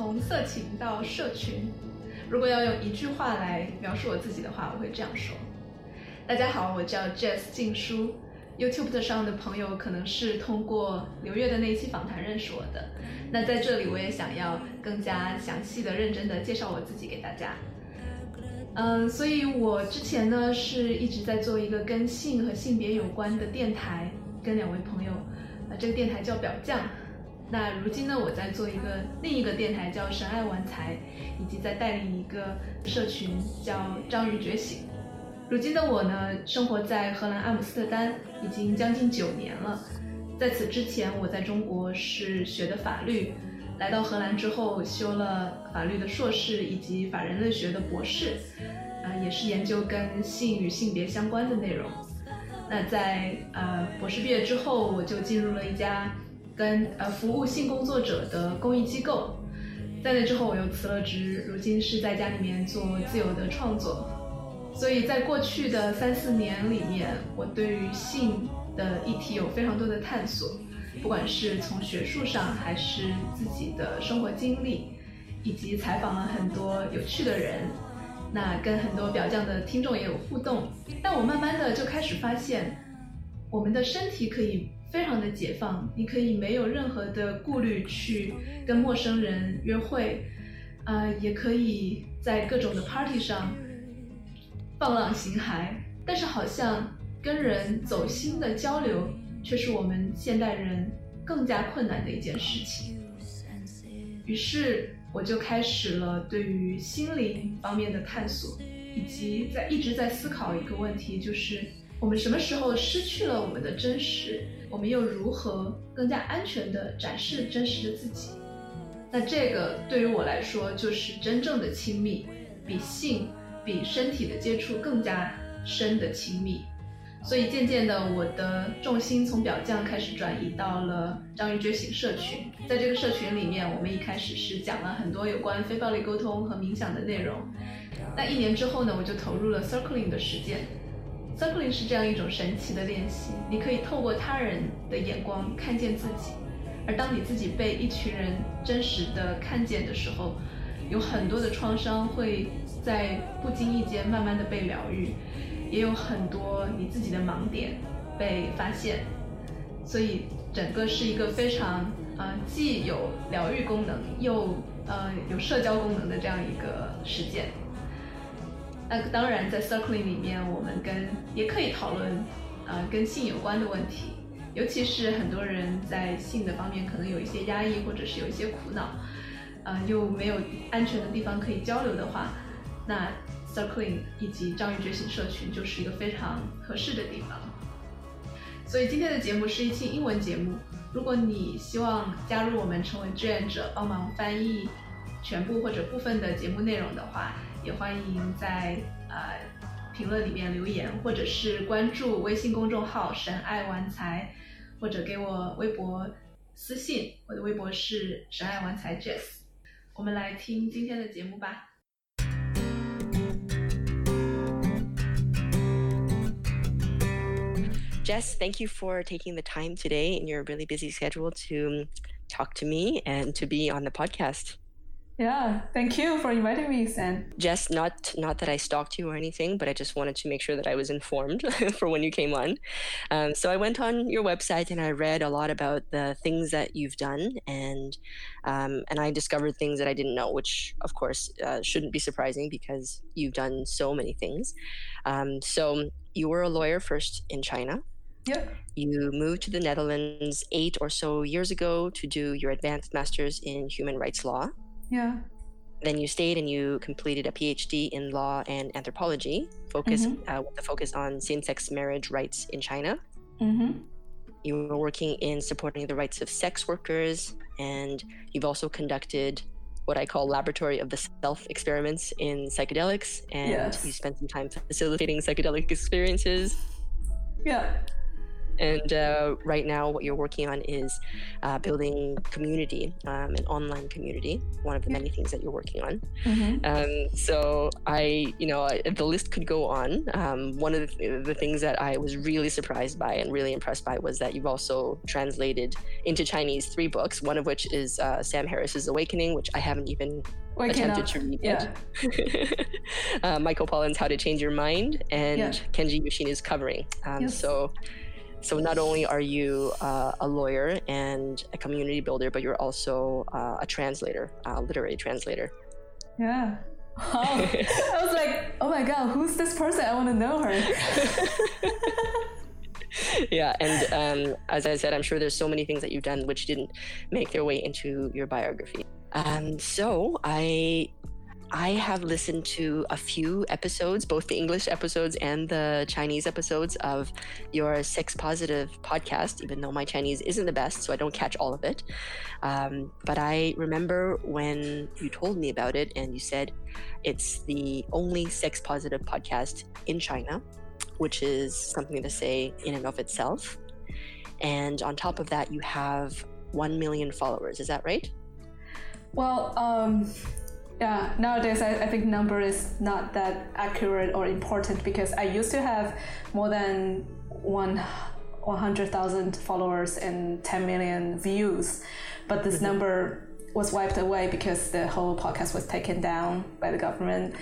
从色情到社群。如果要用一句话来描述我自己的话，我会这样说：大家好，我叫 Jess 静书。YouTube 上的朋友可能是通过刘月的那一期访谈认识我的。那在这里，我也想要更加详细的、认真的介绍我自己给大家。嗯，所以我之前呢是一直在做一个跟性和性别有关的电台，跟两位朋友，呃，这个电台叫表匠。那如今呢，我在做一个另一个电台叫神爱玩财，以及在带领一个社群叫章鱼觉醒。如今的我呢，生活在荷兰阿姆斯特丹，已经将近九年了。在此之前，我在中国是学的法律，来到荷兰之后修了法律的硕士以及法人类学的博士，啊，也是研究跟性与性别相关的内容。那在呃博士毕业之后，我就进入了一家跟呃服务性工作者的公益机构，在那之后我又辞了职，如今是在家里面做自由的创作。所以在过去的三四年里面，我对于性的议题有非常多的探索，不管是从学术上，还是自己的生活经历，以及采访了很多有趣的人，那跟很多表匠的听众也有互动。但我慢慢的就开始发现，我们的身体可以非常的解放，你可以没有任何的顾虑去跟陌生人约会，呃，也可以在各种的 party 上。放浪形骸，但是好像跟人走心的交流，却是我们现代人更加困难的一件事情。于是我就开始了对于心灵方面的探索，以及在一直在思考一个问题，就是我们什么时候失去了我们的真实，我们又如何更加安全地展示真实的自己？那这个对于我来说，就是真正的亲密，比性。比身体的接触更加深的亲密，所以渐渐的，我的重心从表匠开始转移到了章鱼觉醒社群。在这个社群里面，我们一开始是讲了很多有关非暴力沟通和冥想的内容。那一年之后呢，我就投入了 circling 的实践。Circling 是这样一种神奇的练习，你可以透过他人的眼光看见自己，而当你自己被一群人真实的看见的时候，有很多的创伤会。在不经意间慢慢的被疗愈，也有很多你自己的盲点被发现，所以整个是一个非常呃既有疗愈功能又呃有社交功能的这样一个实践。那当然在 circling 里面，我们跟也可以讨论呃跟性有关的问题，尤其是很多人在性的方面可能有一些压抑或者是有一些苦恼，呃又没有安全的地方可以交流的话。那 Circling 以及章鱼觉醒社群就是一个非常合适的地方。所以今天的节目是一期英文节目。如果你希望加入我们成为志愿者，帮忙翻译全部或者部分的节目内容的话，也欢迎在呃评论里面留言，或者是关注微信公众号“神爱玩财”，或者给我微博私信。我的微博是“神爱玩财 Jess”。我们来听今天的节目吧。Jess, thank you for taking the time today in your really busy schedule to talk to me and to be on the podcast. Yeah, thank you for inviting me, San. Jess, not not that I stalked you or anything, but I just wanted to make sure that I was informed for when you came on. Um, so I went on your website and I read a lot about the things that you've done, and um, and I discovered things that I didn't know, which of course uh, shouldn't be surprising because you've done so many things. Um, so you were a lawyer first in China. Yeah. You moved to the Netherlands eight or so years ago to do your advanced master's in human rights law. Yeah. Then you stayed and you completed a PhD in law and anthropology, focus mm-hmm. uh, with a focus on same-sex marriage rights in China. Mm-hmm. You were working in supporting the rights of sex workers, and you've also conducted what I call laboratory of the self experiments in psychedelics, and yes. you spent some time facilitating psychedelic experiences. Yeah. And uh, right now, what you're working on is uh, building community, um, an online community, one of the many things that you're working on. Mm-hmm. Um, so I, you know, I, the list could go on. Um, one of the, the things that I was really surprised by and really impressed by was that you've also translated into Chinese three books, one of which is uh, Sam Harris's Awakening, which I haven't even attempted to read Yeah. yet. uh, Michael Pollan's How to Change Your Mind and Yeah. Kenji Yoshino's Covering. Um, Yes. So, so not only are you uh, a lawyer and a community builder, but you're also uh, a translator, a literary translator. Yeah. Wow. I was like, oh my god, who's this person? I want to know her. yeah, and um, as I said, I'm sure there's so many things that you've done which didn't make their way into your biography. Um, so I I have listened to a few episodes, both the English episodes and the Chinese episodes of your Sex Positive podcast, even though my Chinese isn't the best, so I don't catch all of it. Um, but I remember when you told me about it and you said it's the only sex positive podcast in China, which is something to say in and of itself. And on top of that, you have 1 million followers. Is that right? Well, um, yeah, nowadays I, I think number is not that accurate or important because I used to have more than one 100,000 followers and 10 million views, but this number was wiped away because the whole podcast was taken down by the government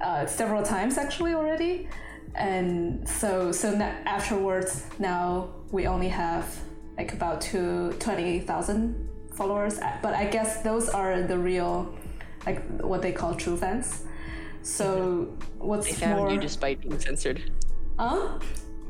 uh, several times actually already. And so, so na- afterwards, now we only have like about two, 20,000 followers. But I guess those are the real, like what they call true fans. So what's They found more? you despite being censored. Huh?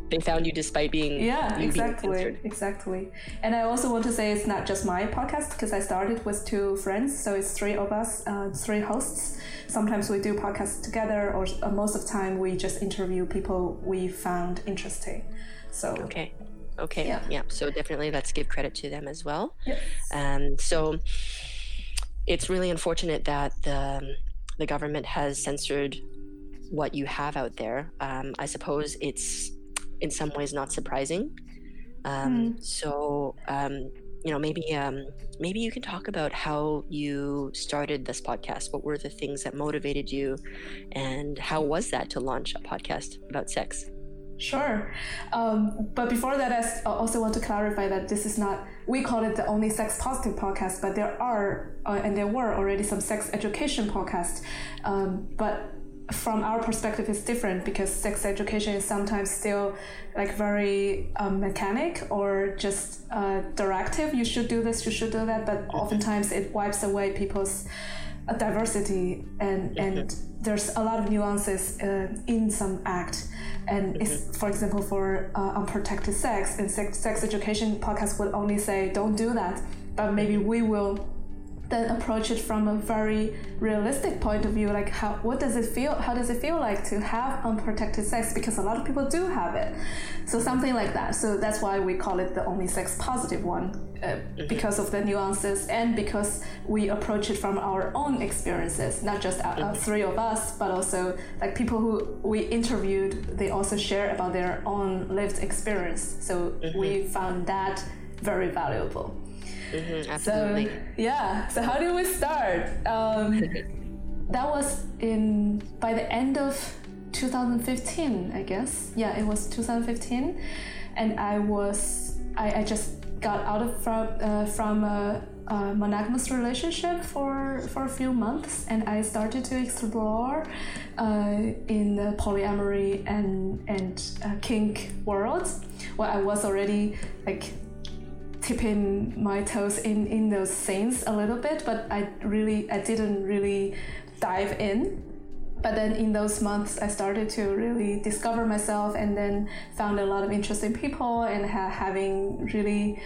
They found you despite being Yeah, being exactly, censored. exactly. And I also want to say it's not just my podcast because I started with two friends, so it's three of us, uh, three hosts. Sometimes we do podcasts together, or uh, most of the time we just interview people we found interesting. So Okay. Okay. Yeah. Yeah. So definitely let's give credit to them as well. yes. Um, so it's really unfortunate that the, the government has censored what you have out there. Um, I suppose it's in some ways not surprising. Um, So, um, you know, maybe um, maybe you can talk about how you started this podcast. What were the things that motivated you, and how was that to launch a podcast about sex? Sure. Um, but before that, I also want to clarify that this is not, we call it the only sex positive podcast, but there are, uh, and there were already some sex education podcasts. Um, but from our perspective, it's different because sex education is sometimes still like very um, mechanic or just uh, directive. You should do this, you should do that. But oftentimes it wipes away people's uh, diversity and, and there's a lot of nuances uh, in some act. And it's, for example for uh, unprotected sex and sex, sex education podcast would only say don't do that but maybe we will then approach it from a very realistic point of view like how what does it feel how does it feel like to have unprotected sex? Because a lot of people do have it. So something like that. So that's why we call it the only sex positive one uh, because of the nuances and because we approach it from our own experiences not just uh, three of us but also like people who we interviewed they also share about their own lived experience. So we found that very valuable Mhm, so yeah. So how did we start? Um, that was in by the end of 2015, I guess. Yeah, it was 2015, and I was I, I just got out of from uh, from a, a monogamous relationship for for a few months, and I started to explore uh, in the polyamory and and uh, kink world. Well, I was already like tipping my toes in in those scenes a little bit but i really i didn't really dive in. But then in those months i started to really discover myself and then found a lot of interesting people and ha- having really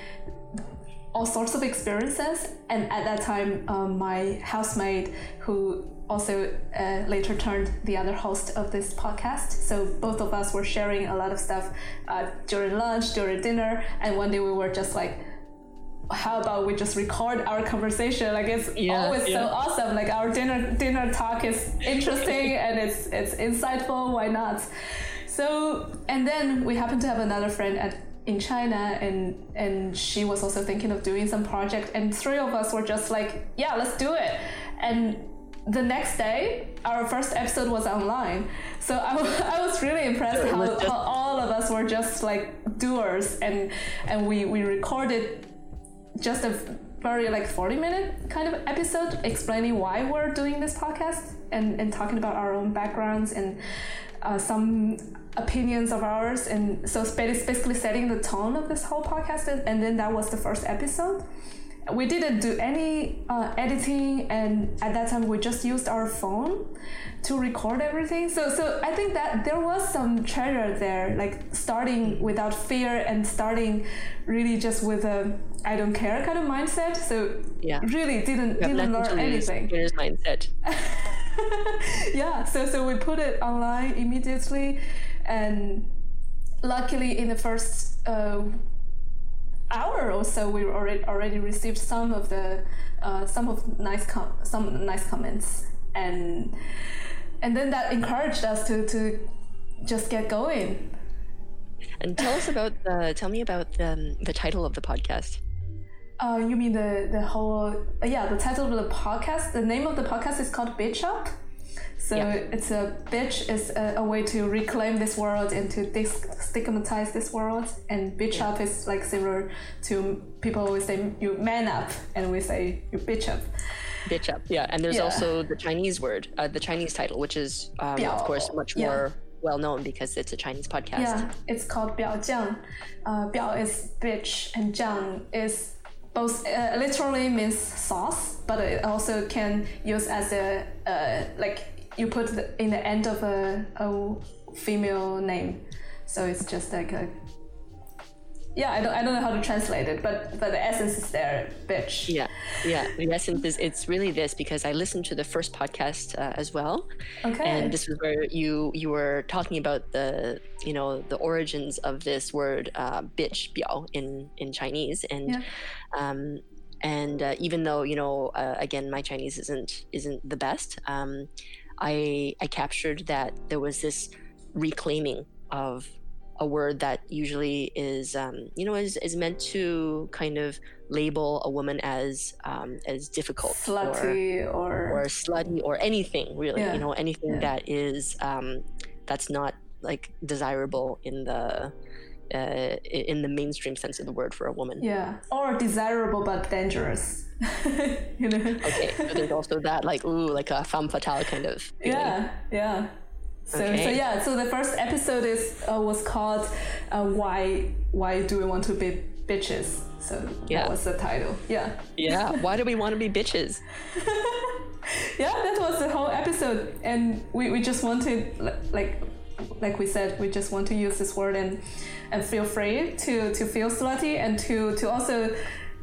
all sorts of experiences. And at that time um, my housemate who also uh, later turned the other host of this podcast. So both of us were sharing a lot of stuff uh, during lunch during dinner and one day we were just like how about we just record our conversation? Like it's Yeah, always yeah. so awesome. Like our dinner dinner talk is interesting and it's it's insightful. Why not? So and then we happen to have another friend at in China, and and she was also thinking of doing some project, and three of us were just like, yeah, let's do it, and the next day, our first episode was online. So I, I was really impressed how, how all of us were just like doers, and and we we recorded just a very like 40 minute kind of episode explaining why we're doing this podcast and, and talking about our own backgrounds and uh, some opinions of ours. And so it's basically setting the tone of this whole podcast and then that was the first episode we didn't do any uh, editing and at that time we just used our phone to record everything. So so i think that there was some treasure there like starting without fear and starting really just with a i don't care kind of mindset. So yeah. really didn't didn't learn anything. Here's mindset. Yeah so so we put it online immediately. And luckily in the first uh, hour or so, we already already received some of the uh, some of nice com- some nice comments, and and then that encouraged us to to just get going. And tell us about the tell me about the um, the title of the podcast. Uh, you mean the the whole uh, yeah the title of the podcast? The name of the podcast is called Bitch Up. So yeah. it's a bitch is a, a, way to reclaim this world and to stigmatize this world. And bitch yeah. up is like similar to people always say you man up, and we say you bitch up. Bitch up, yeah. And there's yeah. also the Chinese word, uh, the Chinese title, which is um, of course much more well known because it's a Chinese podcast. Yeah, it's called Biao Jiang. Uh, Biao is bitch, and Jiang is both uh, literally means sauce, but it also can use as a uh, like you put the, in the end of a, a female name. So it's just like a yeah, I don't, I don't know how to translate it, but but the essence is there, bitch. Yeah, yeah. The essence is it's really this because I listened to the first podcast uh, as well, okay. and this was where you you were talking about the you know the origins of this word uh, bitch biao in in Chinese, and yeah. um, and uh, even though you know uh, again my Chinese isn't isn't the best, um, I, I captured that there was this reclaiming of a word that usually is, um, you know, is, is meant to kind of label a woman as um, as difficult, slutty, or or, or slutty, or anything really. Yeah. You know, anything yeah. that is um, that's not like desirable in the uh, in the mainstream sense of the word for a woman. Yeah, or desirable but dangerous. you know. Okay, so there's also that like ooh, like a femme fatale kind of. Feeling. Yeah, yeah. So, okay. so yeah, so the first episode is uh, was called uh, "Why Why Do We Want to Be Bitches?" So yeah. that was the title. Yeah. Yeah. Why do we want to be bitches? yeah, that was the whole episode, and we, we just wanted like like we said, we just want to use this word and and feel free to to feel slutty and to to also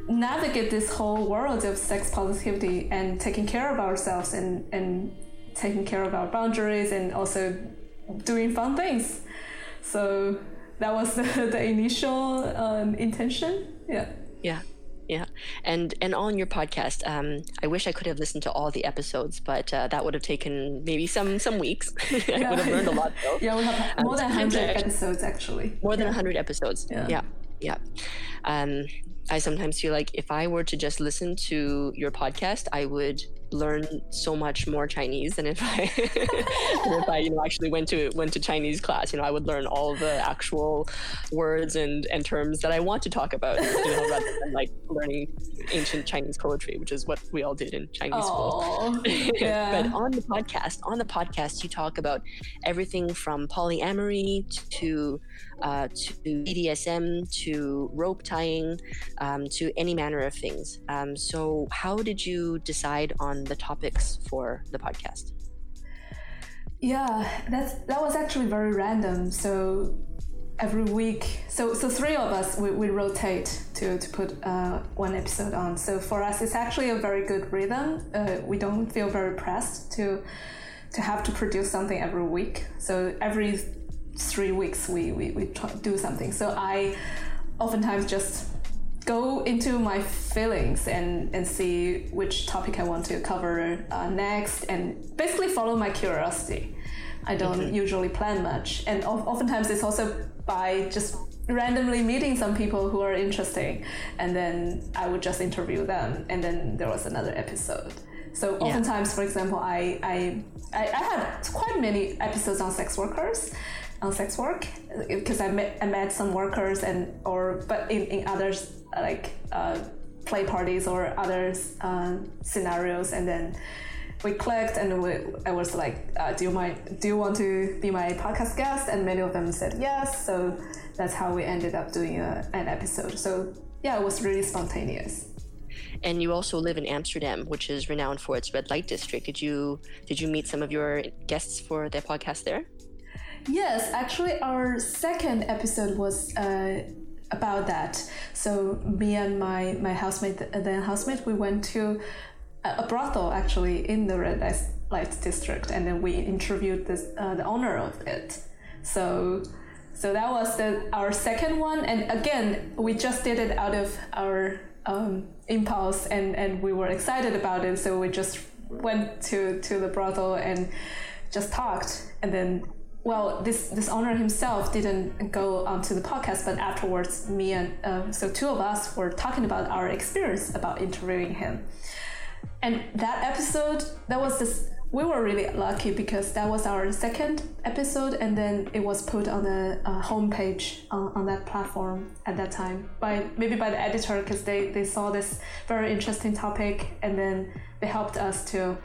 navigate this whole world of sex positivity and taking care of ourselves and and taking care of our boundaries and also doing fun things. So that was the, the initial um, intention. Yeah. Yeah yeah. And and on your podcast um, i wish i could have listened to all the episodes but uh, that would have taken maybe some some weeks. I would have learned a lot though. Yeah we have more um, than 100 episodes actually. More than yeah. 100 episodes. Yeah. Yeah, yeah. Um, i sometimes feel like if i were to just listen to your podcast i would learn so much more Chinese than if I if I you know actually went to went to Chinese class. You know, I would learn all the actual words and and terms that I want to talk about. You know, rather than like learning ancient Chinese poetry, which is what we all did in Chinese school. Yeah. but on the podcast, on the podcast, you talk about everything from polyamory to uh, to BDSM to rope tying um, to any manner of things. Um, so, how did you decide on the topics for the podcast? Yeah, that's that was actually very random. So every week, so so three of us we, we rotate to to put uh, one episode on. So for us, it's actually a very good rhythm. Uh, we don't feel very pressed to to have to produce something every week. So every three weeks we, we, we do something. So I oftentimes just go into my feelings and, and see which topic I want to cover uh, next and basically follow my curiosity. I don't mm-hmm. usually plan much. And oftentimes it's also by just randomly meeting some people who are interesting, and then I would just interview them, and then there was another episode. So Yeah. oftentimes, for example, I, I I I had quite many episodes on sex workers, on sex work, because I met I met some workers and or but in in others like uh, play parties or others uh, scenarios, and then we clicked and we, I was like, uh, do you mind, do you want to be my podcast guest? And many of them said yes. So that's how we ended up doing a, an episode. So yeah, it was really spontaneous. And you also live in Amsterdam, which is renowned for its red light district. Did you did you meet some of your guests for their podcast there? Yes, actually, our second episode was uh, about that. So me and my my housemate, uh, then housemate, we went to a a brothel actually in the red light- light district, and then we interviewed this, uh, the owner of it. So. So that was the, our second one, and again, we just did it out of our um, impulse, and, and we were excited about it. So we just went to, to the brothel and just talked, and then well, this this owner himself didn't go onto the podcast, but afterwards, me and uh, so two of us were talking about our experience about interviewing him. And that episode, that was this. We were really lucky because that was our second episode, and then it was put on the uh, homepage uh, on that platform at that time by maybe by the editor because they they saw this very interesting topic, and then they helped us to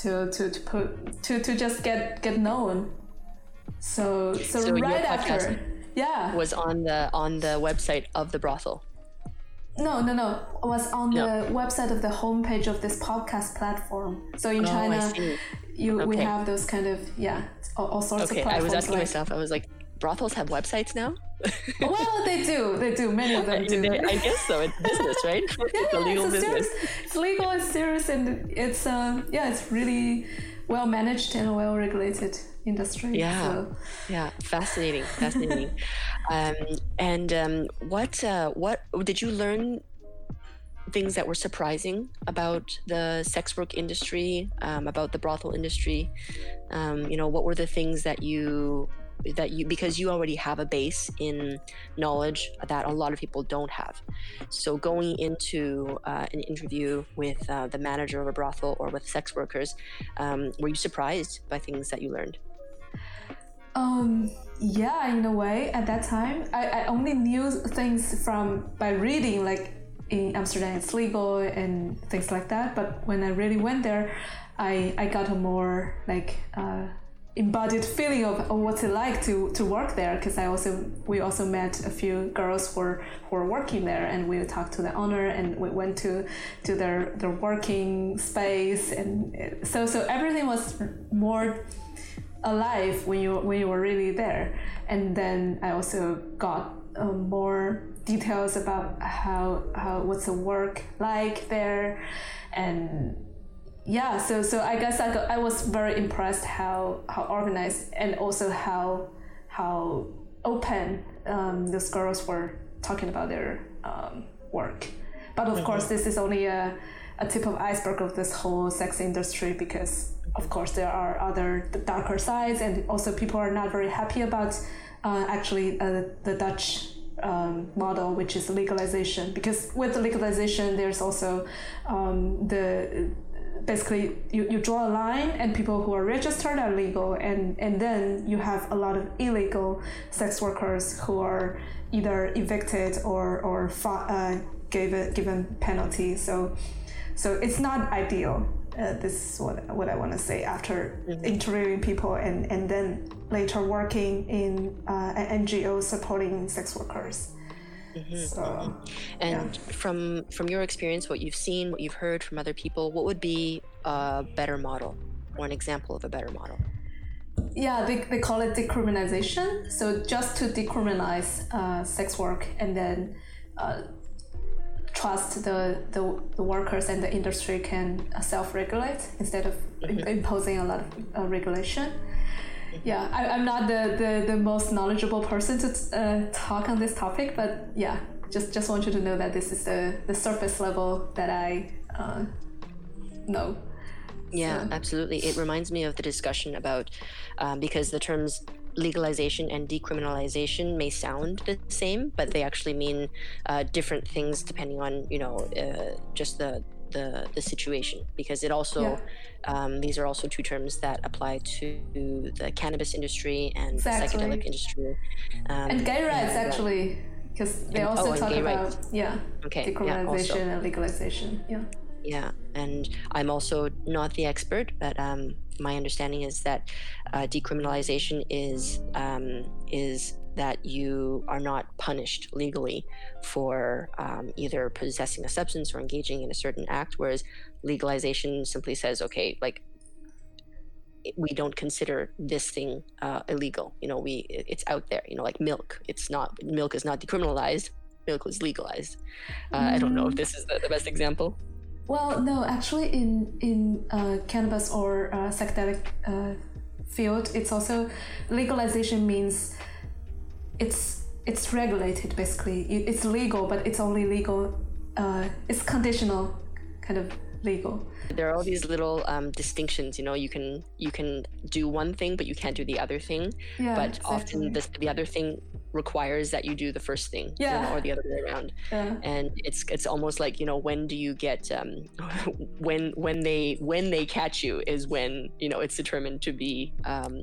to to, to put to, to just get get known so so, So right podcast after yeah Was on the on the website of the brothel. no no no it was on No. the website of the homepage of this podcast platform so in Oh, china you we have those kind of yeah all, all sorts Okay, of I was asking like, myself. I was like, brothels have websites now. well they do they do many of them do They- I guess so. It's business, right? yeah, it's a legal it's a business. serious, it's legal it's serious and it's um yeah it's really well managed and well regulated industry Yeah. so. Yeah, fascinating, fascinating. um, and um, what uh, what did you learn? Things that were surprising about the sex work industry, um, about the brothel industry. Um, you know, what were the things that you that you because you already have a base in knowledge that a lot of people don't have. So going into uh, an interview with uh, the manager of a brothel or with sex workers, um, were you surprised by things that you learned? Um, yeah, in a way, at that time, I, I only knew things from by reading, like in Amsterdam, it's legal and things like that. But when I really went there, I, I got a more like uh, embodied feeling of, of what's it like to, to work there. Because I also we also met a few girls who were who were working there, and we talked to the owner, and we went to to their their working space, and uh, so so everything was more alive when you when you were really there. And then i also got um, more details about how how what's the work like there. And yeah so so i guess i, got, I was very impressed how how organized and also how how open um, those girls were talking about their um, work. But of course this is only a, a tip of iceberg of this whole sex industry because of course there are other darker sides and also people are not very happy about uh, actually uh, the dutch um, model which is legalization. Because with legalization there's also um, the basically you, you draw a line and people who are registered are legal and, and then you have a lot of illegal sex workers who are either evicted or, or uh, gave a, given penalty. So so it's not ideal uh, this is what, what I want to say after interviewing people and, and then later working in uh, an NGO supporting sex workers. So, And from from your experience, what you've seen, what you've heard from other people, what would be a better model or an example of a better model? yeah, they, they call it decriminalization. So just to decriminalize uh, sex work and then uh, trust the, the, the workers and the industry can self-regulate instead of im- imposing a lot of uh, regulation. Yeah, I, I'm not the, the, the most knowledgeable person to uh, talk on this topic, but yeah, just just want you to know that this is the, the surface level that I uh, know. Yeah, absolutely. It reminds me of the discussion about um, because the terms legalization and decriminalization may sound the same, but they actually mean uh, different things depending on you know uh, just the the the situation because it also Yeah. um, these are also two terms that apply to the cannabis industry and the psychedelic industry. Um, And gay rights, and, uh, actually, because they And- also oh, talk about rights. yeah Okay, yeah, decriminalization also. and legalization. Yeah. Yeah, and I'm also not the expert, but um, my understanding is that uh, decriminalization is um, is that you are not punished legally for um, either possessing a substance or engaging in a certain act, whereas legalization simply says, okay, like we don't consider this thing uh, illegal. You know, we it's out there. You know, like milk. It's not milk is not decriminalized. Milk was legalized. Uh, I don't know if this is the, the best example. Well, no, actually, in in uh, cannabis or uh, psychedelic uh, field, it's also legalization means it's it's regulated basically. It's legal, but it's only legal. Uh, it's conditional, kind of legal. there are all these little um, distinctions you know you can you can do one thing but you can't do the other thing Yeah, but exactly. often this, the other thing requires that you do the first thing you know, Yeah. or the other way around Yeah. and it's it's almost like you know when do you get um, when when they when they catch you is when you know it's determined to be um,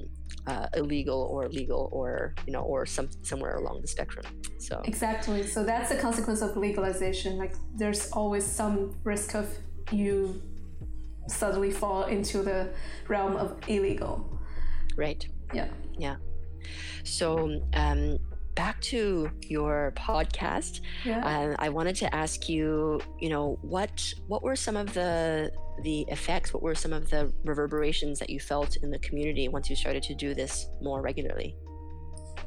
uh, illegal or legal or you know or some somewhere along the spectrum so Exactly. So that's the consequence of legalization. Like there's always some risk of you suddenly fall into the realm of illegal. right Yeah. yeah so um, back to your podcast Yeah. uh, I wanted to ask you, you know, what what were some of the the effects? What were some of the reverberations that you felt in the community once you started to do this more regularly?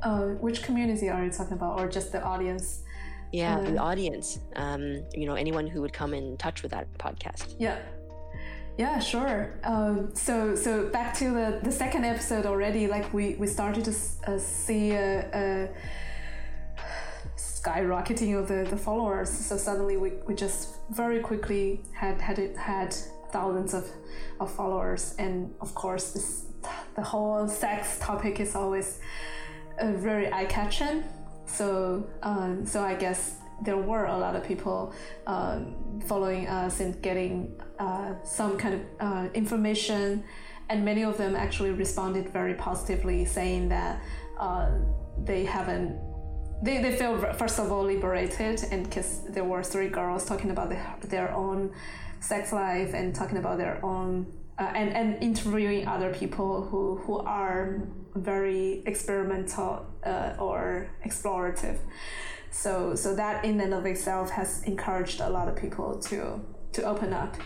Uh, which community are you talking about, or just the audience? Yeah, the audience. Um, you know, anyone who would come in touch with that podcast. Yeah. Yeah, sure. Um, so, so back to the, the second episode already. Like we, we started to uh, see a, a skyrocketing of the, the followers. So suddenly we, we just very quickly had had it had thousands of, of followers, and of course this the whole sex topic is always uh, very eye catching. So, um, so I guess there were a lot of people um, following us and getting uh, some kind of uh, information, and many of them actually responded very positively, saying that uh, they haven't. They, they feel first of all liberated, and because there were three girls talking about their, their own sex life and talking about their own uh, and, and interviewing other people who, who are very experimental uh, or explorative. So, so that in and of itself has encouraged a lot of people to, to open up.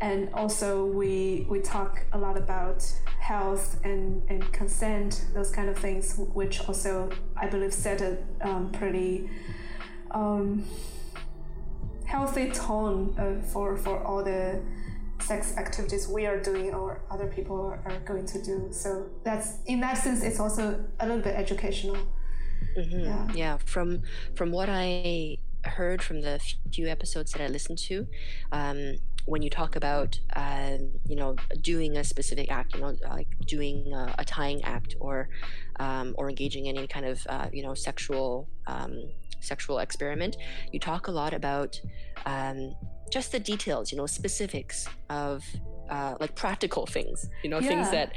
And also we, we talk a lot about health and, and consent, those kind of things, which also I believe set a um, pretty um, healthy tone uh, for, for all the sex activities we are doing or other people are, are going to do. So that's in that sense, it's also a little bit educational. Mhm. Yeah. Yeah, from from what I heard from the few episodes that I listened to, um, when you talk about um, you know doing a specific act, you know, like doing a, a tying act or um, or engaging in any kind of uh, you know sexual um, sexual experiment, you talk a lot about um, just the details, you know, specifics of uh, like practical things, you know, things that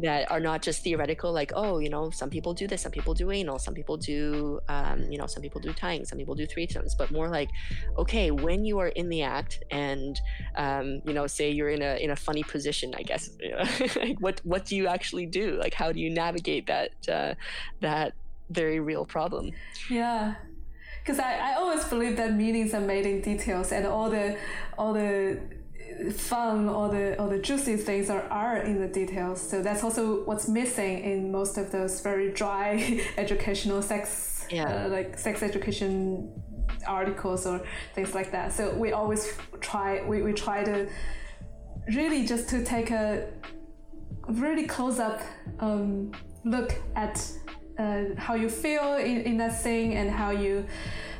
that are not just theoretical like oh you know some people do this some people do anal some people do um, you know some people do tying some people do threesomes but more like okay when you are in the act and um, you know say you're in a in a funny position i guess you know, like what what do you actually do? Like how do you navigate that uh, that very real problem? Yeah. Because I, I always believe that meanings are made in details and all the all the fun all the all the juicy things are, are in the details. So that's also what's missing in most of those very dry educational sex Yeah. uh, like sex education articles or things like that. So we always try we, we try to really just to take a really close up um, look at uh, how you feel in, in that thing and how you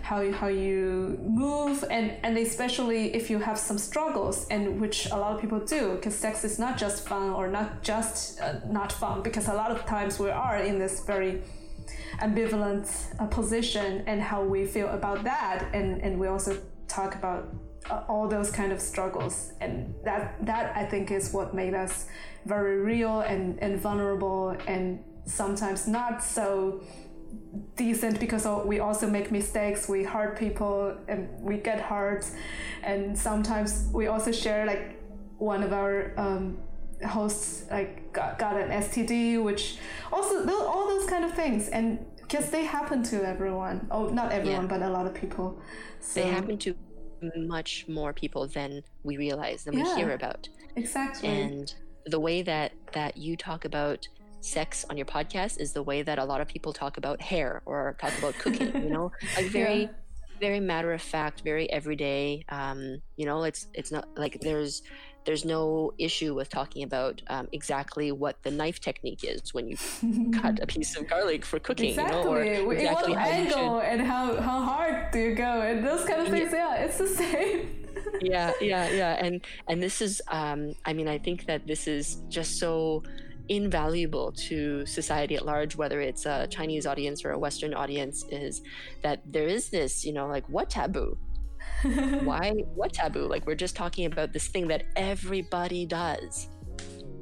how you, how you move. And and especially if you have some struggles and which a lot of people do because sex is not just fun or not just uh, not fun because a lot of times we are in this very ambivalent uh, position and how we feel about that. And and we also talk about uh, all those kind of struggles. And that that i think is what made us very real and, and vulnerable and sometimes not so decent because we also make mistakes we hurt people and we get hurt. And sometimes we also share like one of our um, hosts like got, got an std which also all those kind of things. And because they happen to everyone. Oh not everyone yeah. but a lot of people. So, they happen to much more people than we realize than yeah, we hear about. Exactly. And the way that that you talk about sex on your podcast is the way that a lot of people talk about hair or talk about cooking you know? Like very yeah. very matter of fact very everyday um you know it's it's not like there's there's no issue with talking about um, exactly what the knife technique is when you cut a piece of garlic for cooking exactly. you know or exactly. What angle and how how hard do you go and those kind of things. Yeah, yeah it's the same. Yeah yeah yeah. And and this is um i mean i think that this is just so invaluable to society at large, whether it's a Chinese audience or a Western audience, is that there is this, you know, like what taboo? Why? What taboo? Like we're just talking about this thing that everybody does.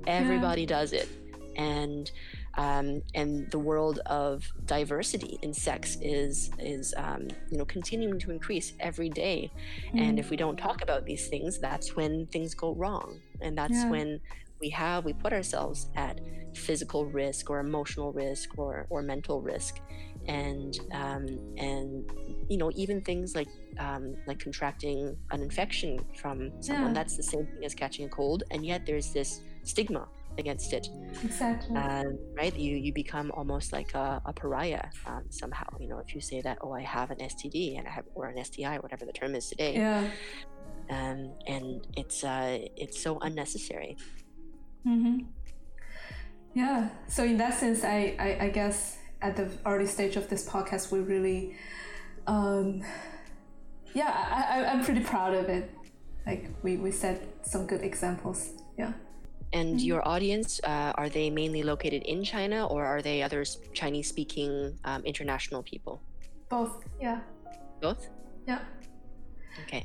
Everybody yeah. does it. And um, and the world of diversity in sex is is um, you know continuing to increase every day. Mm. And if we don't talk about these things, that's when things go wrong, and that's yeah. when we have we put ourselves at physical risk or emotional risk or or mental risk. And um, and you know even things like um, like contracting an infection from someone yeah. that's the same thing as catching a cold. And yet there's this stigma against it. Exactly. Uh, right? You you become almost like a, a pariah um, somehow. You know if you say that oh i have an std and i have or an sti whatever the term is today. Yeah. Um, and it's uh, it's so unnecessary Mm-hmm. Yeah. So in that sense, I, I, I guess at the early stage of this podcast, we really, um, yeah, I, I, I'm pretty proud of it. Like we, we set some good examples. Yeah. And mm-hmm. your audience, uh, are they mainly located in China or are they other Chinese speaking um, international people? Both, yeah. Both? Yeah. Okay.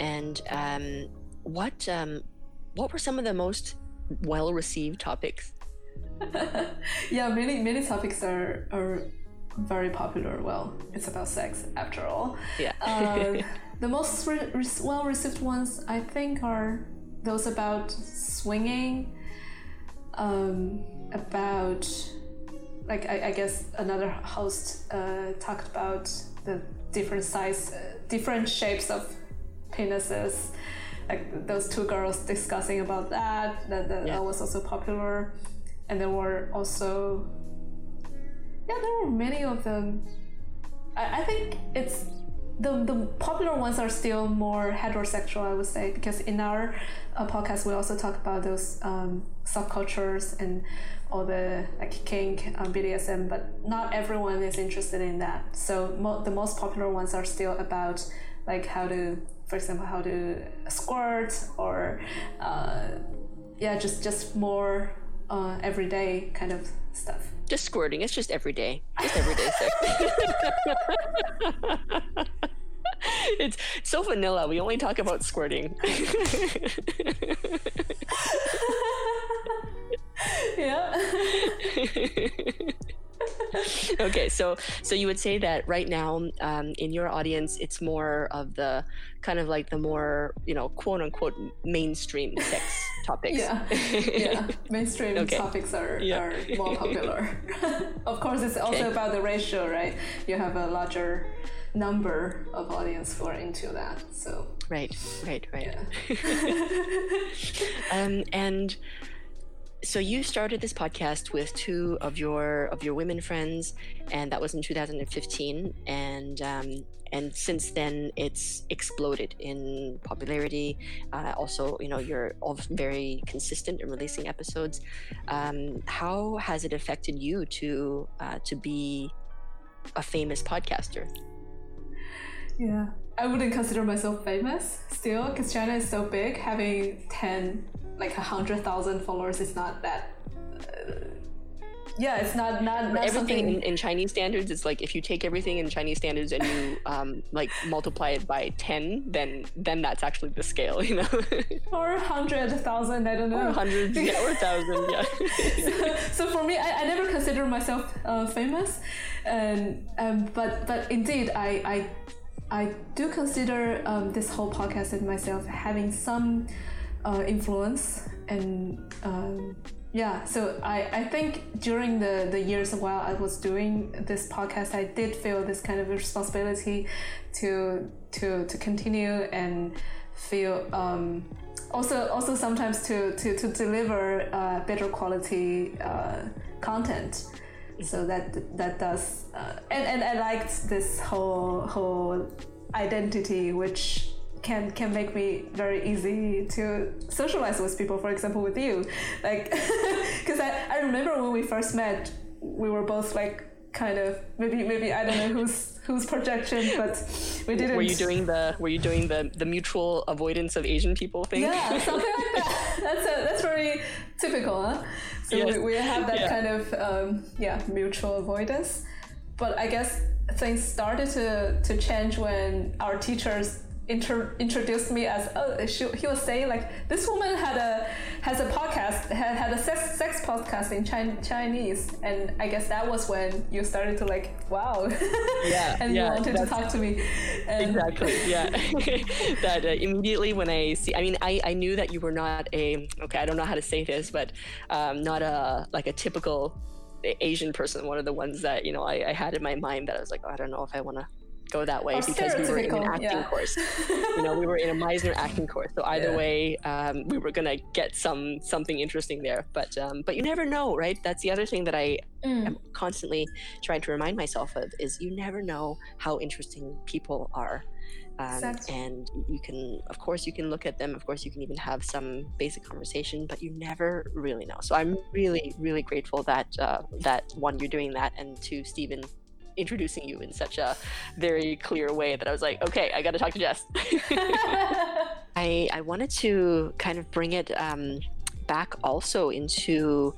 And um, what um, what were some of the most well received topics? yeah, many many topics are are very popular. Well, it's about sex after all. Yeah. uh, the most re- re- well received ones, I think, are those about swinging, um, about like I, I, guess another host uh, talked about the different size, uh, different shapes of penises like those two girls discussing about that. That, that, yeah. was also popular, and there were also yeah, there were many of them. I, I think it's the the popular ones are still more heterosexual, I would say, because in our uh, podcast we also talk about those um, subcultures and all the like kink, um, BDSM, but not everyone is interested in that. So mo- the most popular ones are still about like how to for example, how to squirt or uh, yeah, just just more uh, everyday kind of stuff. Just squirting. It's just everyday. Just everyday sex. it's so vanilla. We only talk about squirting. yeah. okay, so so you would say that right now um, in your audience, it's more of the kind of like the more you know quote unquote mainstream sex topics. Yeah, yeah, mainstream okay. topics are yeah. are more popular. of course, it's also okay. about the ratio, right? You have a larger number of audience who are into that, so. Right, right, right. Yeah. um, and so you started this podcast with two of your of your women friends and that was in 2015 and um, and since then it's exploded in popularity uh, also you know you're very consistent in releasing episodes um, how has it affected you to uh, to be a famous podcaster. Yeah, I wouldn't consider myself famous still because China is so big. Having ten, like a hundred thousand followers is not that. Uh, yeah, it's not not, not everything something... in, in, Chinese standards. It's like if you take everything in Chinese standards and you um, like multiply it by ten, then then that's actually the scale, you know. or hundred thousand, I don't know. Or hundreds, yeah, or thousand, yeah. so, so, for me, I, I never consider myself uh, famous, and um, but but indeed, I I I do consider um, this whole podcast and myself having some uh, influence and. Um, yeah, so I, I think during the, the years while I was doing this podcast, I did feel this kind of responsibility to to to continue and feel um, also also sometimes to to, to deliver uh, better quality uh, content. So that that does uh, and, and I liked this whole whole identity which can can make me very easy to socialize with people. For example, with you, like because I, I remember when we first met, we were both like kind of maybe maybe I don't know whose whose projection, but we didn't. Were you doing the Were you doing the the mutual avoidance of Asian people thing? Yeah, something like that. That's a, that's very typical, huh? So yes. we, we have that yeah. kind of um, yeah mutual avoidance, but I guess things started to to change when our teachers inter- introduced me as oh she, he was saying like this woman had a has a podcast had, had a sex, sex podcast in Chin- Chinese. And I guess that was when you started to like wow. Yeah. And yeah, you wanted to talk to me. And exactly yeah. That uh, immediately when I see I mean I, I knew that you were not a okay I don't know how to say this but um, not a like a typical Asian person one of the ones that you know I, I had in my mind that I was like oh, I don't know if I want to go that way because we were in an acting yeah. course. you know, we were in a Meisner acting course, so either yeah. way, um, we were gonna get some something interesting there. But um, but you never know, right? That's the other thing that I mm. am constantly trying to remind myself of is you never know how interesting people are. Um, exactly. and you can of course you can look at them of course you can even have some basic conversation but you never really know so i'm really really grateful that uh, that one you're doing that and to stephen introducing you in such a very clear way that I was like, okay, I got to talk to Jess. I I wanted to kind of bring it um, back also into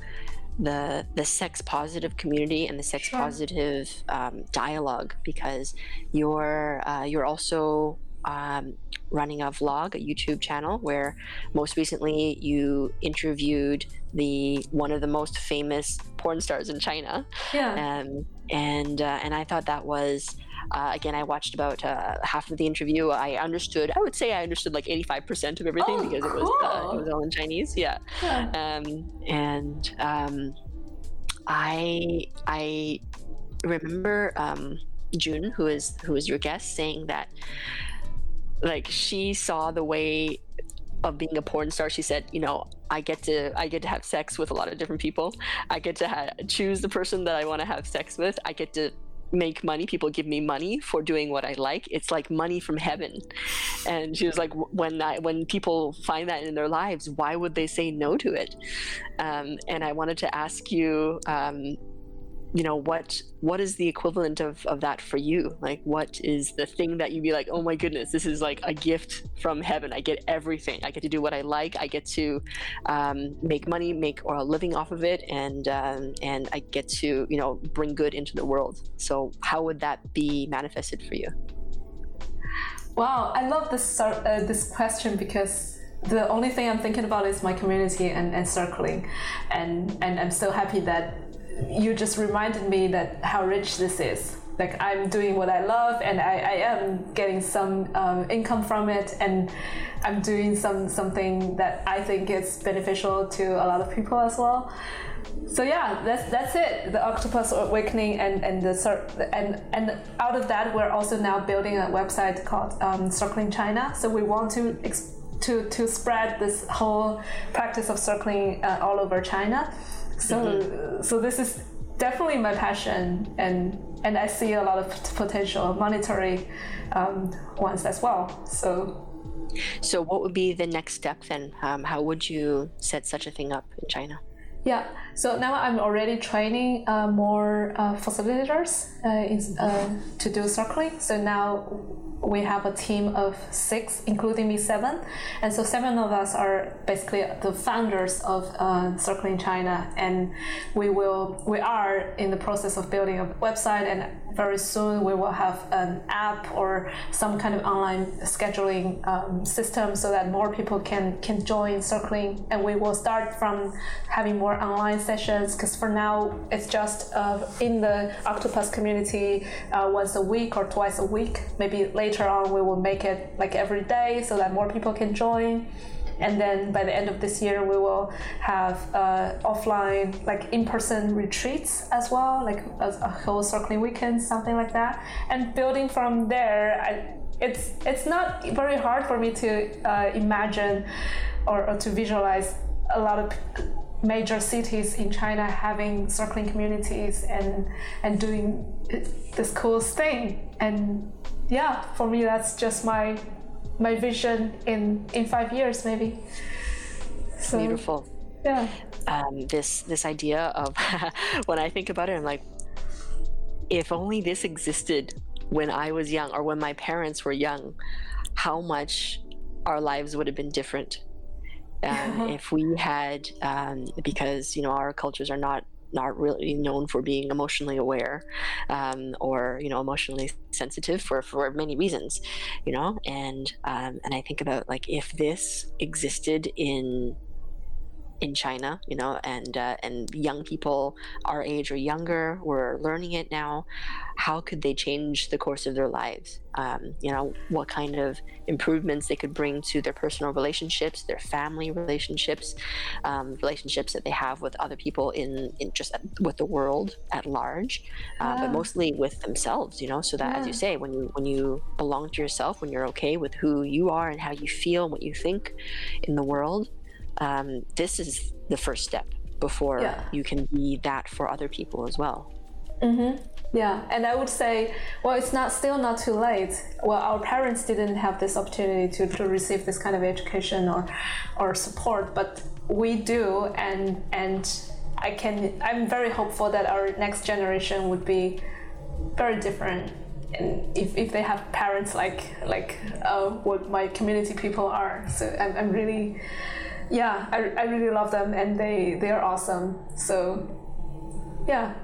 the the sex positive community and the sex sure. positive um, dialogue because you're uh, you're also um, running a vlog, a YouTube channel, where most recently you interviewed the one of the most famous porn stars in China. Yeah. Um, and uh, and I thought that was. Uh, again, I watched about uh, half of the interview. I understood. I would say I understood like eighty-five percent of everything oh, because cool. it was uh, it was all in Chinese. Yeah, yeah. Um, and um, I I remember um, June, who is who is your guest, saying that like she saw the way of being a porn star she said you know i get to i get to have sex with a lot of different people. I get to ha- choose the person that i want to have sex with. I get to make money. People give me money for doing what i like. It's like money from heaven. And she was like when i when people find that in their lives why would they say no to it? Um, and i wanted to ask you um, you know what what is the equivalent of of that for you? Like what is the thing that you'd be like oh my goodness this is like a gift from heaven. I get everything. I get to do what i like. I get to um, make money make or a living off of it and um, and i get to you know bring good into the world. So how would that be manifested for you? Wow i love this uh, this question because the only thing I'm thinking about is my community and, and circling, and and I'm so happy that you just reminded me that how rich this is. Like i'm doing what i love and i, I am getting some um, income from it and i'm doing some something that i think is beneficial to a lot of people as well. So yeah that's that's it. The octopus awakening and and the and and out of that we're also now building a website called um, circling china. So we want to to to spread this whole practice of circling uh, all over china so so this is definitely my passion, and and I see a lot of potential monetary um, ones as well. So. So, what would be the next step then? Um, how would you set such a thing up in China? Yeah, so now I'm already training uh, more uh, facilitators uh, in, uh, to do circling. So now we have a team of six, including me, seven. And so seven of us are basically the founders of uh, Circling China, and we will we are in the process of building a website, and very soon we will have an app or some kind of online scheduling um, system so that more people can can join Circling, and we will start from having more online sessions because for now it's just uh, in the Octopus community uh, once a week or twice a week, maybe later on we will make it like every day so that more people can join. And then by the end of this year we will have uh, offline like in-person retreats as well like a, a, whole circling weekend something like that. And building from there I, it's it's not very hard for me to uh, imagine or, or to visualize a lot of major cities in China having circling communities and and doing this cool thing and yeah, for me, that's just my my vision in in five years, maybe. So, Beautiful. Yeah. Um, this this idea of when I think about it, I'm like, if only this existed when I was young or when my parents were young, how much our lives would have been different. Um, if we had, um, because you know our cultures are not not really known for being emotionally aware um, or you know emotionally sensitive for for many reasons you know and um, and i think about like if this existed in in China, you know, and uh, and young people our age or younger were learning it now. How could they change the course of their lives? Um, you know, what kind of improvements they could bring to their personal relationships, their family relationships, um, relationships that they have with other people in, in just with the world at large, uh, but mostly with themselves. You know, so that yeah. as you say, when you when you belong to yourself, when you're okay with who you are and how you feel and what you think in the world um, this is the first step before yeah. you can be that for other people as well. Mm-hmm. Yeah, and I would say, well, it's not still not too late. Well, our parents didn't have this opportunity to, to receive this kind of education or or support, but we do, and and I can. I'm very hopeful that our next generation would be very different and if, if they have parents like like uh, what my community people are so I'm, I'm really yeah, I, I really love them and they they are awesome. So yeah.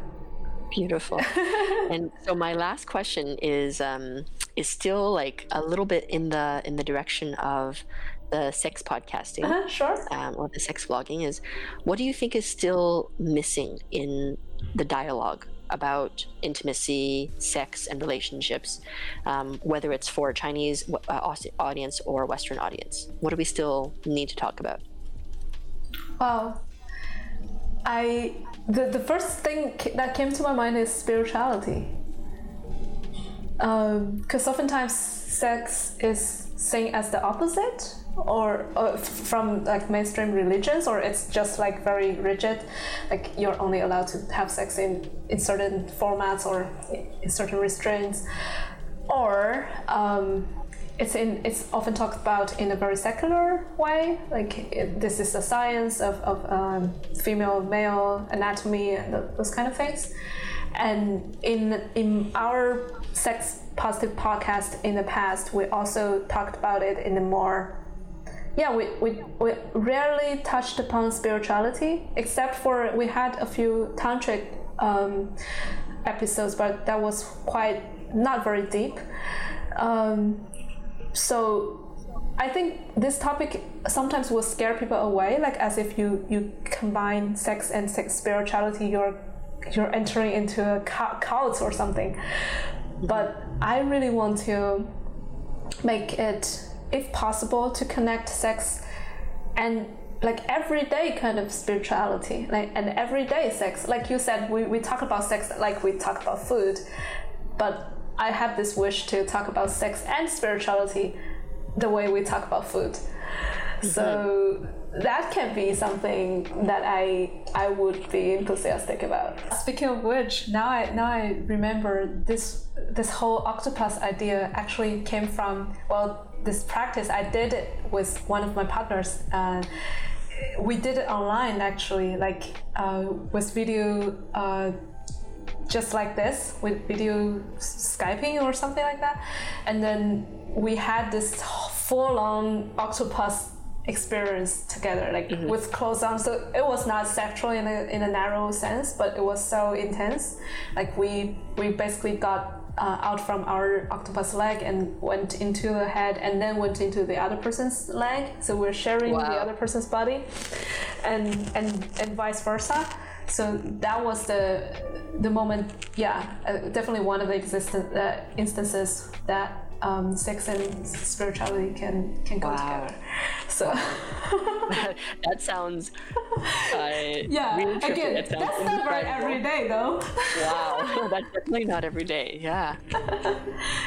Beautiful. and so my last question is um, is still like a little bit in the in the direction of the sex podcasting, uh-huh, sure, um, or the sex vlogging. Is what do you think is still missing in the dialogue about intimacy, sex, and relationships, um, whether it's for a Chinese uh, audience or Western audience? What do we still need to talk about? Wow. I the, the first thing that came to my mind is spirituality. Because um, oftentimes sex is seen as the opposite, or, from like mainstream religions, or it's just like very rigid, like you're only allowed to have sex in in certain formats or in certain restraints, or um, it's in it's often talked about in a very secular way like it, this is the science of, of um, female male anatomy and the, those kind of things. And in in our sex positive podcast in the past we also talked about it in a more yeah we, we, we rarely touched upon spirituality except for we had a few tantric um, episodes but that was quite not very deep. Um, so I think this topic sometimes will scare people away, like as if you you combine sex and sex spirituality, you're you're entering into a cult or something. But I really want to make it, if possible, to connect sex and like everyday kind of spirituality, like and everyday sex. Like you said, we, we talk about sex like we talk about food, but I have this wish to talk about sex and spirituality the way we talk about food. Mm-hmm. So that can be something that I I would be enthusiastic about. Speaking of which, now I now I remember this this whole octopus idea actually came from well this practice I did it with one of my partners. Uh, we did it online actually, like uh, with video, uh, just like this, with video skyping or something like that, and then we had this full-on octopus experience together, like mm-hmm. with clothes on. So it was not sexual in a in a narrow sense, but it was so intense. Like we we basically got uh, out from our octopus leg and went into the head and then went into the other person's leg. So we're sharing wow. the other person's body, and and and vice versa. So that was the the moment. Yeah, uh, definitely one of the existent uh, instances that um, sex and spirituality can can go wow. together. So that, sounds uh, yeah. Really Again, that that's not right every day though. wow, that's definitely not every day. Yeah.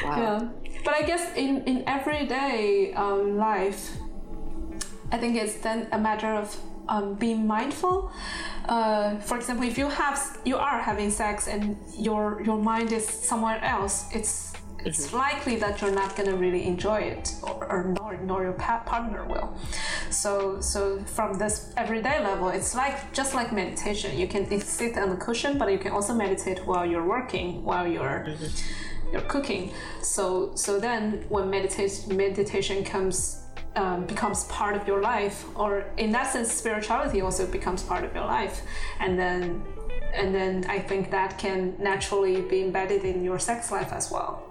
Wow. Yeah, but I guess in in everyday um, life, I think it's then a matter of um, being mindful. Uh, for example, if you have you are having sex and your your mind is somewhere else, it's it's mm-hmm. likely that you're not going to really enjoy it, or, or nor, nor your partner will. So, so from this everyday level, it's like just like meditation. You can sit on the cushion, but you can also meditate while you're working, while you're mm-hmm. you're cooking. So, so then when meditation meditation comes um, becomes part of your life, or in that sense, spirituality also becomes part of your life, and then and then I think that can naturally be embedded in your sex life as well.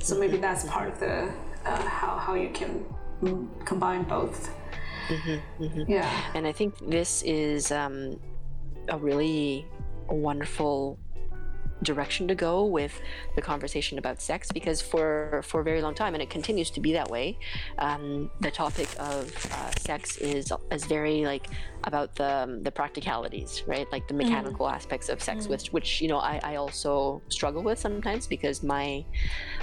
So maybe that's part of the uh, how how you can combine both. Mm-hmm, mm-hmm. Yeah, and I think this is um, a really wonderful direction to go with the conversation about sex because for for a very long time and it continues to be that way um, the topic of uh, sex is is very like about the um, the practicalities right like the mm. mechanical mm. aspects of sex mm. which which you know I, I also struggle with sometimes because my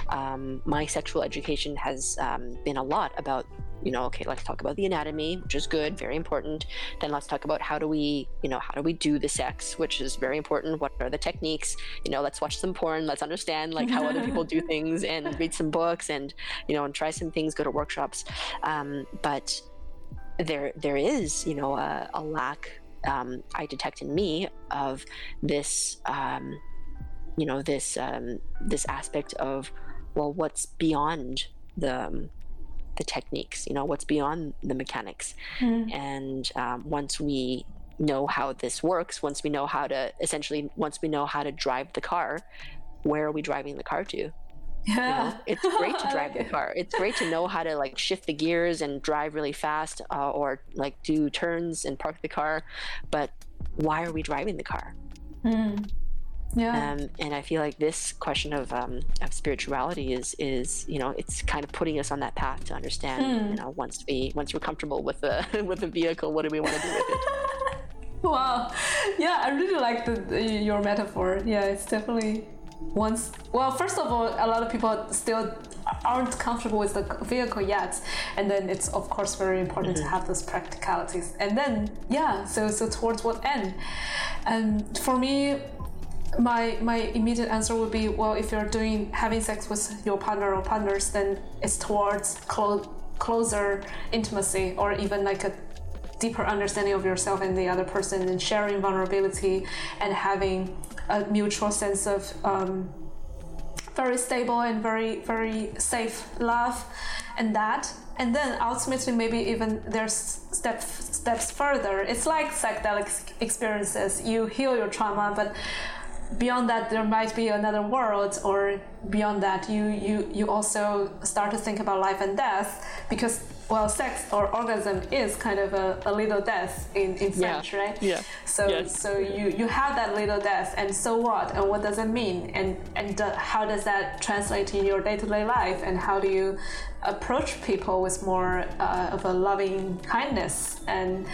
um, my sexual education has um, been a lot about you know okay let's talk about the anatomy which is good very important. Then let's talk about how do we you know how do we do the sex which is very important. What are the techniques? You know let's watch some porn let's understand like how other people do things and read some books and you know and try some things go to workshops. Um, but there there is you know a, a lack um, I detect in me of this um, you know this um, this aspect of well what's beyond the um, the techniques, you know, what's beyond the mechanics. Mm. And um, once we know how this works, once we know how to essentially, once we know how to drive the car, where are we driving the car to? Yeah. You know, it's great to drive the car. It's great to know how to like shift the gears and drive really fast uh, or like do turns and park the car. But why are we driving the car? Mm. Yeah. Um, and I feel like this question of um, of spirituality is is you know it's kind of putting us on that path to understand mm. you know once we once we're comfortable with the with the vehicle, what do we want to do with it? wow, yeah, I really like the, the, your metaphor. Yeah, it's definitely once. Well, first of all, a lot of people still aren't comfortable with the vehicle yet and then it's of course very important mm-hmm. to have those practicalities and then yeah so so towards what end and for me my my immediate answer would be well if you're doing having sex with your partner or partners then it's towards clo- closer intimacy or even like a deeper understanding of yourself and the other person and sharing vulnerability and having a mutual sense of um, very stable and very very safe love and that. And then ultimately maybe even there's steps steps further. It's like psychedelic experiences. You heal your trauma but beyond that there might be another world or beyond that you you you also start to think about life and death because well sex or orgasm is kind of a, a little death in, in french yeah. right? Yeah. So yes. so you you have that little death and so what? And what does it mean? And and uh, how does that translate in your day-to-day life? And how do you approach people with more uh, of a loving kindness? And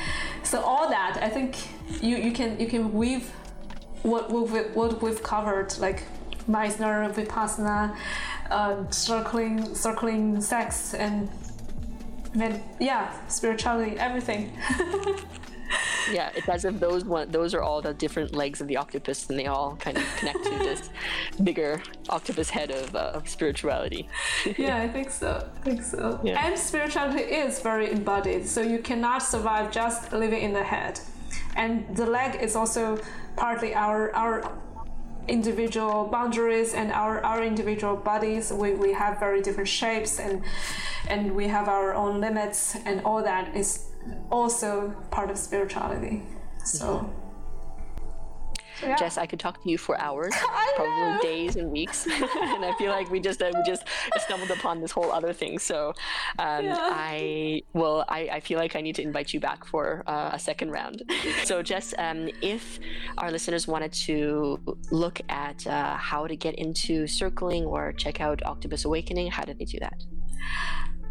so all that i think you you can you can weave what we've, what we've covered, like Meisner, Vipassana, uh, circling, circling sex, and then, yeah, spirituality, everything. yeah, it's as if those one those are all the different legs of the octopus, and they all kind of connect to this bigger octopus head of, uh, of spirituality. yeah, I think so. I think so. Yeah. And spirituality is very embodied, so you cannot survive just living in the head. And the leg is also partly our our individual boundaries and our, our individual bodies. We, we have very different shapes and and we have our own limits and all that is also part of spirituality. So So, yeah. Jess, I could talk to you for hours, probably days and weeks, and I feel like we just uh, we just stumbled upon this whole other thing. So um, yeah. I well, I, I feel like I need to invite you back for uh, a second round. so Jess, um, if our listeners wanted to look at uh, how to get into circling or check out Octopus Awakening, how do they do that?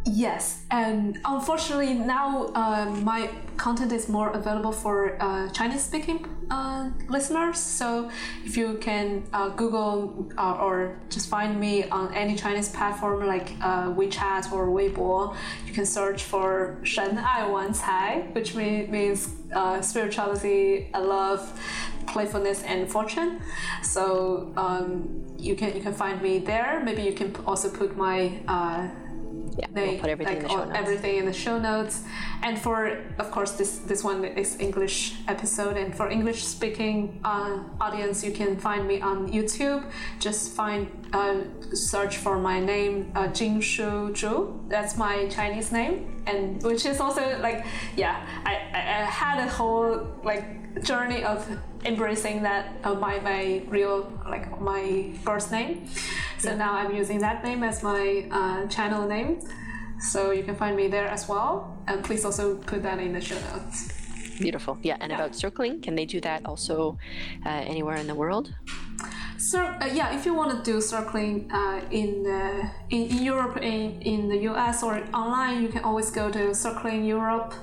Yes, and unfortunately now uh, my content is more available for uh, Chinese-speaking uh, listeners. So if you can uh, Google uh, or just find me on any Chinese platform like uh, WeChat or Weibo, you can search for Shen Ai Wan Cai, which means spirituality, love, playfulness, and fortune. So um, you can you can find me there. Maybe you can also put my yeah, they we'll put everything like, in the show notes. everything in the show notes. And for, of course, this this one is English episode, and for English speaking uh, audience, you can find me on YouTube. Just find uh, search for my name, uh, Jing Shu Zhu. That's my Chinese name, and which is also like, yeah, I, I, I had a whole like journey of embracing that uh, my my real like my first name. So now I'm using that name as my uh, channel name. So you can find me there as well. And please also put that in the show notes. Beautiful. Yeah. And yeah. about circling, can they do that also uh, anywhere in the world? So uh, yeah, if you want to do circling uh, in, the, in, Europe, in, in the US, or online, you can always go to Circling Europe.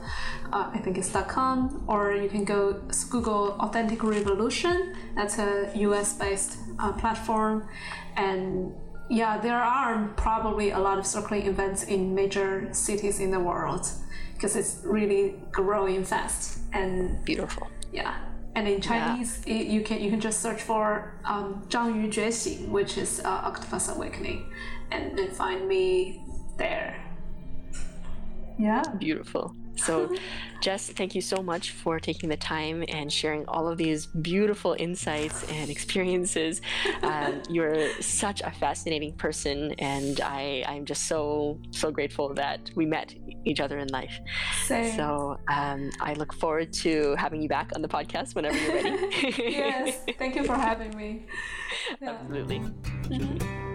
Uh, I think it's .com, or you can go Google Authentic Revolution. That's a US based uh, platform. And yeah, there are probably a lot of circling events in major cities in the world because it's really growing fast and beautiful. Yeah. And in Chinese, yeah. it, you can you can just search for um, Zhang Yu Juexing, which is uh, Octopus Awakening, and, then find me there. Yeah. Beautiful. So, Jess, thank you so much for taking the time and sharing all of these beautiful insights and experiences. Um, you're such a fascinating person, and I, I'm just so, so grateful that we met each other in life. Same. So, um, I look forward to having you back on the podcast whenever you're ready. yes, thank you for having me. Yeah. Absolutely. Mm-hmm.